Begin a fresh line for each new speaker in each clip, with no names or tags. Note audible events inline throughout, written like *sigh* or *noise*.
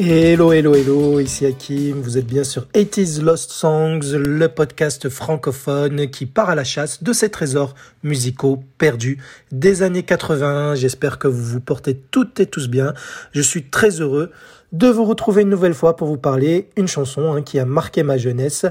Hello, hello, hello, ici Hakim, vous êtes bien sur 80s Lost Songs, le podcast francophone qui part à la chasse de ces trésors musicaux perdus des années 80. J'espère que vous vous portez toutes et tous bien. Je suis très heureux de vous retrouver une nouvelle fois pour vous parler une chanson hein, qui a marqué ma jeunesse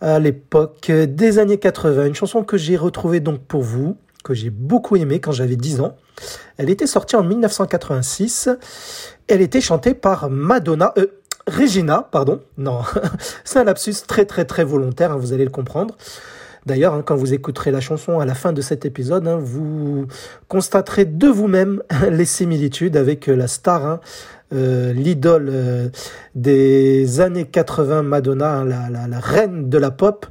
à l'époque des années 80. Une chanson que j'ai retrouvée donc pour vous, que j'ai beaucoup aimée quand j'avais 10 ans. Elle était sortie en 1986 elle était chantée par Madonna, euh, Regina, pardon. Non, *laughs* c'est un lapsus très très très volontaire, hein, vous allez le comprendre. D'ailleurs, hein, quand vous écouterez la chanson à la fin de cet épisode, hein, vous constaterez de vous-même *laughs* les similitudes avec euh, la star, euh, l'idole euh, des années 80, Madonna, la, reine de la pop.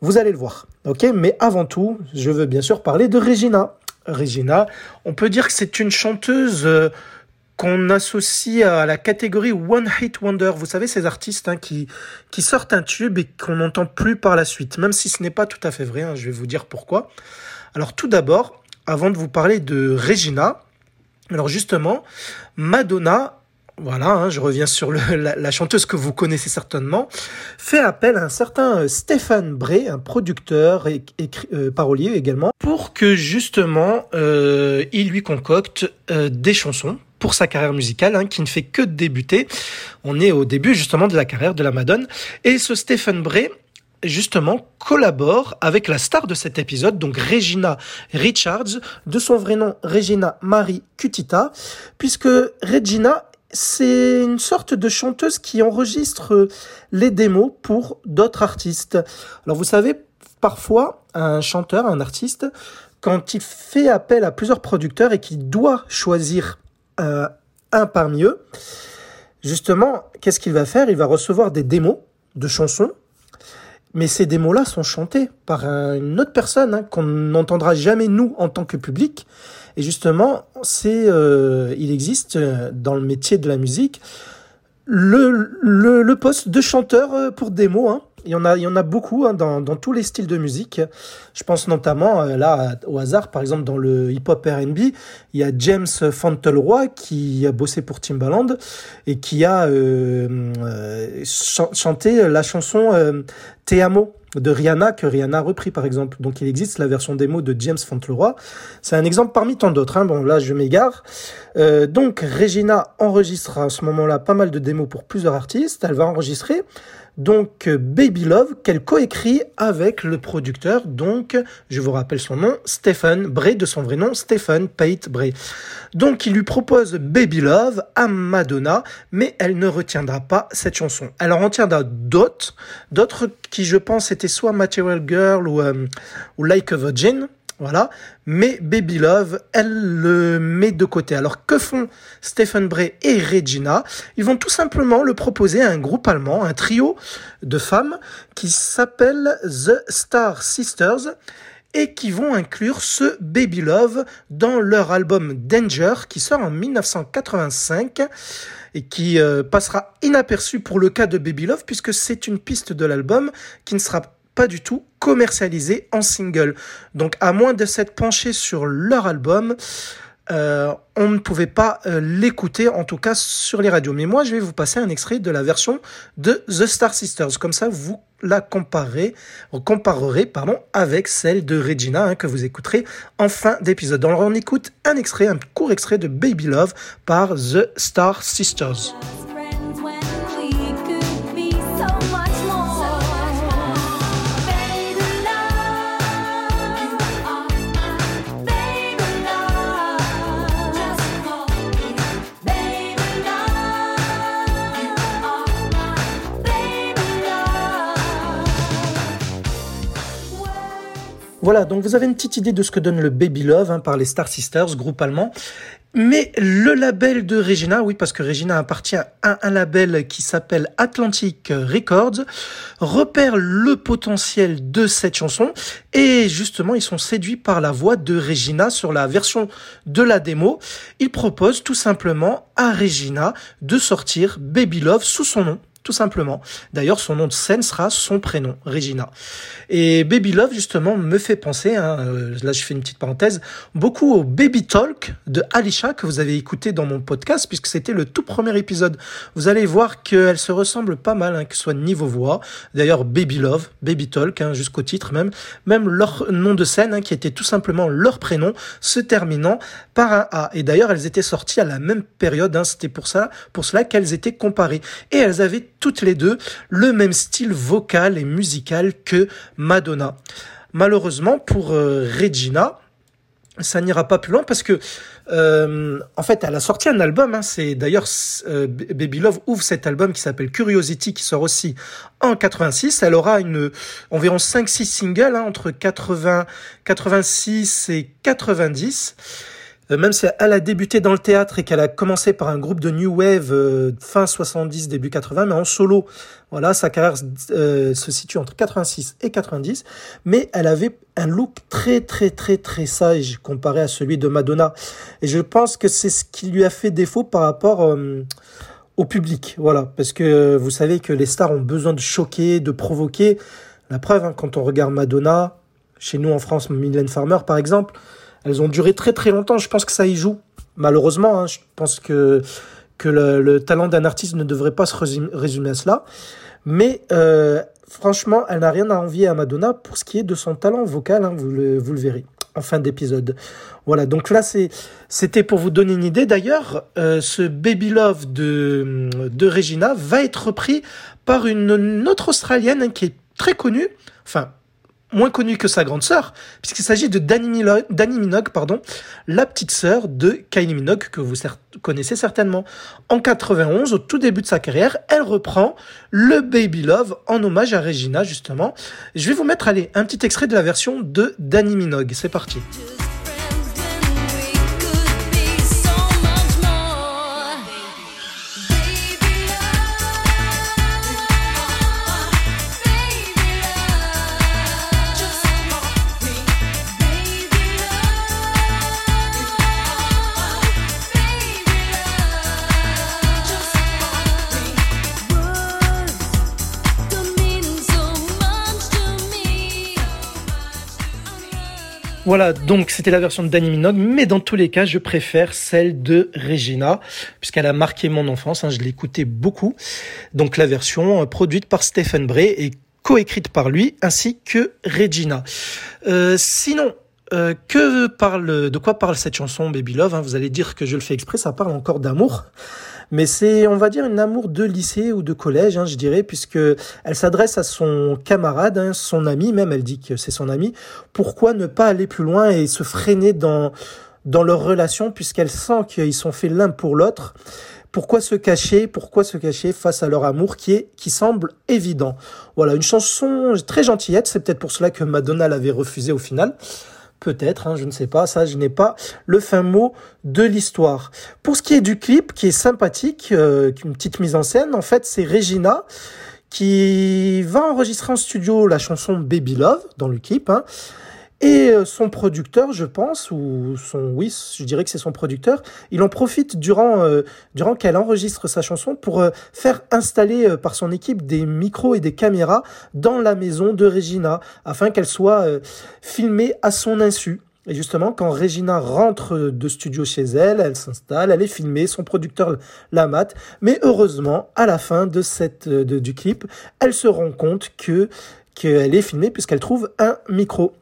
Vous allez le voir. Ok, mais avant tout, je veux bien sûr parler de Regina. Regina, on peut dire que c'est une chanteuse qu'on associe à la catégorie One Hit Wonder. Vous savez, ces artistes hein, qui, qui sortent un tube et qu'on n'entend plus par la suite, même si ce n'est pas tout à fait vrai, hein, je vais vous dire pourquoi. Alors tout d'abord, avant de vous parler de Regina, alors justement, Madonna voilà, hein, je reviens sur la, chanteuse que vous connaissez certainement, fait appel à un certain euh, Stéphane Bray, un producteur et, euh, parolier également, pour que justement euh, il lui concocte des chansons pour sa carrière musicale, hein, qui ne fait que débuter. On est au début justement de la carrière de la Madone. Et ce Stephen Bray, justement, collabore avec la star de cet épisode, donc Regina Richards, de son vrai nom Regina Marie Cutita, puisque Regina c'est une sorte de chanteuse qui enregistre les démos pour d'autres artistes. Alors vous savez, parfois, un chanteur, un artiste, quand il fait appel à plusieurs producteurs et qu'il doit choisir euh, un parmi eux, justement, qu'est-ce qu'il va faire? Il va recevoir des démos de chansons, mais ces démos-là sont chantées par une autre personne hein, qu'on n'entendra jamais nous en tant que public. Et justement, c'est, euh, il existe euh, dans le métier de la musique le, le, poste de chanteur pour démos. Hein. Il y en a, il y en a beaucoup hein, dans, dans, tous les styles de musique. Je pense notamment euh, là au hasard, par exemple dans le hip-hop R&B, il y a James Fauntleroy qui a bossé pour Timbaland et qui a euh, euh chanté la chanson euh, Te Amo de Rihanna que Rihanna a repris par exemple. Donc il existe la version démo de James Fauntleroy. C'est un exemple parmi tant d'autres. Hein. Bon là je m'égare. Euh, donc Regina enregistre à ce moment-là pas mal de démos pour plusieurs artistes. Elle va enregistrer donc Baby Love qu'elle coécrit avec le producteur, donc je vous rappelle son nom, Stephen Bray, de son vrai nom, Stephen Pate Bray. Donc il lui propose Baby Love à Madonna, mais elle ne retiendra pas cette chanson. Elle en retiendra d'autres, d'autres qui je pense étaient soit Material Girl ou, euh, ou Like a Virgin. Voilà. Mais Baby Love, elle le met de côté. Alors que font Stephen Bray et Regina? Ils vont tout simplement le proposer à un groupe allemand, un trio de femmes qui s'appelle The Star Sisters et qui vont inclure ce Baby Love dans leur album Danger qui sort en 1985 et qui euh, passera inaperçu pour le cas de Baby Love puisque c'est une piste de l'album qui ne sera du tout commercialisé en single. Donc à moins de s'être penché sur leur album, euh, on ne pouvait pas euh, l'écouter, en tout cas sur les radios. Mais moi, je vais vous passer un extrait de la version de The Star Sisters. Comme ça, vous la comparez, comparerez pardon, avec celle de Regina hein, que vous écouterez en fin d'épisode. Alors on écoute un extrait, un court extrait de Baby Love par The Star Sisters. Voilà, donc vous avez une petite idée de ce que donne le Baby Love hein, par les Star Sisters, groupe allemand. Mais le label de Regina, oui, parce que Regina appartient à un label qui s'appelle Atlantic Records, repère le potentiel de cette chanson et justement ils sont séduits par la voix de Regina sur la version de la démo. Ils proposent tout simplement à Regina de sortir Baby Love sous son nom tout simplement. D'ailleurs, son nom de scène sera son prénom, Regina. Et Baby Love, justement, me fait penser, hein, euh, là je fais une petite parenthèse, beaucoup au Baby Talk de Alicia que vous avez écouté dans mon podcast, puisque c'était le tout premier épisode. Vous allez voir qu'elle se ressemble pas mal, hein, que ce soit niveau voix. D'ailleurs, Baby Love, Baby Talk, hein, jusqu'au titre même. Même leur nom de scène, hein, qui était tout simplement leur prénom, se terminant par un A. Et d'ailleurs, elles étaient sorties à la même période, hein, c'était pour ça, pour cela qu'elles étaient comparées. Et elles avaient toutes les deux le même style vocal et musical que Madonna. Malheureusement pour euh, Regina, ça n'ira pas plus loin parce que euh, en fait elle a sorti un album hein, c'est d'ailleurs euh, Baby Love ouvre cet album qui s'appelle Curiosity qui sort aussi en 86 elle aura une environ 5 6 singles hein, entre 80 86 et 90 euh, même si elle a débuté dans le théâtre et qu'elle a commencé par un groupe de new wave euh, fin 70 début 80 mais en solo. Voilà sa carrière euh, se situe entre 86 et 90 mais elle avait un look très très très très sage comparé à celui de Madonna. Et je pense que c'est ce qui lui a fait défaut par rapport au public. Voilà. Parce que vous savez que les stars ont besoin de choquer de provoquer. La preuve hein, quand on regarde Madonna chez nous en France Mylène Farmer par exemple elles ont duré très très longtemps. Je pense que ça y joue. Malheureusement, hein, je pense que, le, talent d'un artiste ne devrait pas se résumer à cela. Mais euh, franchement, elle n'a rien à envier à Madonna pour ce qui est de son talent vocal. Hein, vous, le, verrez en fin d'épisode. Voilà, donc là, c'était pour vous donner une idée. D'ailleurs, euh, ce Baby Love de, Regina va être repris par une, une autre Australienne qui est très connue. Enfin, moins connue que sa grande sœur, puisqu'il s'agit de Danny Minogue, pardon, la petite sœur de Kylie Minogue que vous connaissez certainement. En 91, au tout début de sa carrière, elle reprend le Baby Love en hommage à Regina justement. Je vais vous mettre allez, un petit extrait de la version de Danny Minogue. C'est parti. Voilà, donc c'était la version de Danny Minogue, mais dans tous les cas, je préfère celle de Regina, puisqu'elle a marqué mon enfance, hein, je l'écoutais beaucoup. Donc la version euh, produite par Stephen Bray et coécrite par lui, ainsi que Regina. Euh, sinon, euh, que parle, de quoi parle cette chanson Baby Love hein? Vous allez dire que je le fais exprès, ça parle encore d'amour mais c'est, on va dire, une amour de lycée ou de collège, hein, je dirais, puisque elle s'adresse à son camarade, hein, son ami, même elle dit que c'est son ami. Pourquoi ne pas aller plus loin et se freiner dans dans leur relation, puisqu'elle sent qu'ils sont faits l'un pour l'autre? Pourquoi se cacher? Pourquoi se cacher face à leur amour qui est qui semble évident? Voilà, une chanson très gentillette, c'est peut-être pour cela que Madonna l'avait refusée au final. Peut-être, hein, je ne sais pas, ça je n'ai pas le fin mot de l'histoire. Pour ce qui est du clip, qui est sympathique, euh, une petite mise en scène, en fait c'est Regina qui va enregistrer en studio la chanson Baby Love dans le clip. Hein, et euh, son producteur, je pense, ou son, oui, je dirais que c'est son producteur, il en profite durant, euh, durant qu'elle enregistre sa chanson pour euh, faire installer par son équipe des micros et des caméras dans la maison de Regina, afin qu'elle soit filmée à son insu. Et justement, quand Regina rentre de studio chez elle, elle s'installe, elle est filmée, son producteur la mate. Mais heureusement, à la fin de cette, de, du clip, elle se rend compte que qu'elle est filmée puisqu'elle trouve un micro.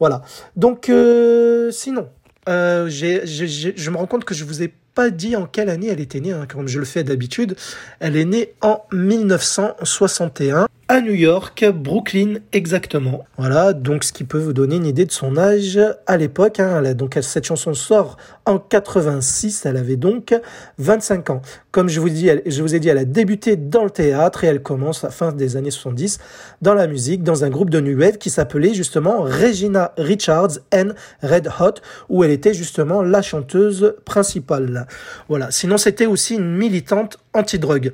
Voilà. Donc, euh, sinon, euh, je me rends compte que je vous ai pas dit en quelle année elle était née, hein, comme je le fais d'habitude. Elle est née en 1961 à New York, Brooklyn exactement. Voilà, donc ce qui peut vous donner une idée de son âge à l'époque. Hein. Donc cette chanson sort en 86, elle avait donc 25 ans. Comme je vous, dis, ai dit, elle a débuté dans le théâtre et elle commence à fin des années 70 dans la musique, dans un groupe de New Wave qui s'appelait justement Regina Richards and Red Hot, où elle était justement la chanteuse principale. Voilà, sinon c'était aussi une militante anti-drogue.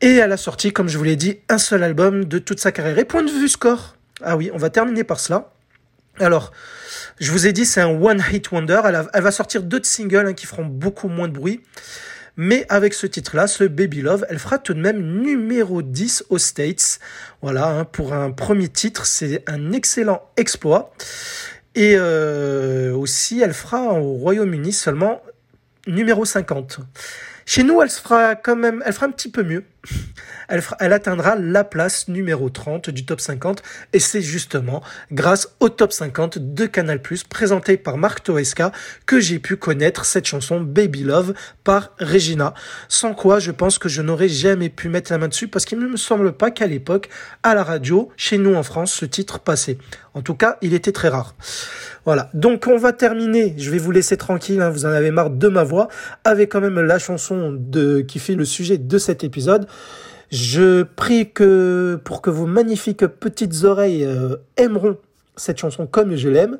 Et elle a sorti, comme je vous l'ai dit, un seul album de toute sa carrière. Et point de vue score, ah oui, on va terminer par cela. Alors, je vous ai dit, c'est un one hit wonder. Elle, va sortir deux singles hein, qui feront beaucoup moins de bruit. Mais avec ce titre-là, ce Baby Love, elle fera tout de même numéro 10 aux States. Voilà, hein, pour un premier titre, c'est un excellent exploit. Et euh, aussi, elle fera au Royaume-Uni seulement numéro 50. Chez nous, elle fera quand même, elle fera un petit peu mieux. Elle, atteindra la place numéro 30 du top 50 et c'est justement grâce au top 50 de Canal+, présenté par Marc Toesca, que j'ai pu connaître cette chanson Baby Love par Regina. Sans quoi, je pense que je n'aurais jamais pu mettre la main dessus parce qu'il ne me semble pas qu'à l'époque, à la radio, chez nous en France, ce titre passait. En tout cas, il était très rare. Voilà. Donc on va terminer. Je vais vous laisser tranquille. Hein, vous en avez marre de ma voix. Avec quand même la chanson qui fait le sujet de cet épisode. Je prie que pour que vos magnifiques petites oreilles euh, aimeront cette chanson comme je l'aime.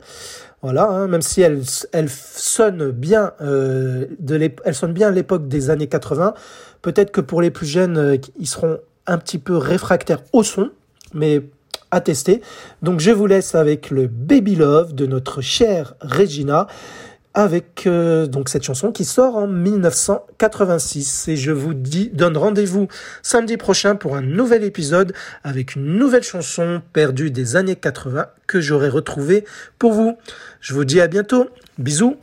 Voilà, hein, même si elle, sonne bien, euh, de l'époque des années 80. Peut-être que pour les plus jeunes, euh, ils seront un petit peu réfractaires au son, mais à tester. Donc je vous laisse avec le Baby Love de notre chère Regina avec euh, donc cette chanson qui sort en 1986 et je vous dis donne rendez-vous samedi prochain pour un nouvel épisode avec une nouvelle chanson perdue des années 80 que j'aurai retrouvée pour vous. Je vous dis à bientôt. Bisous.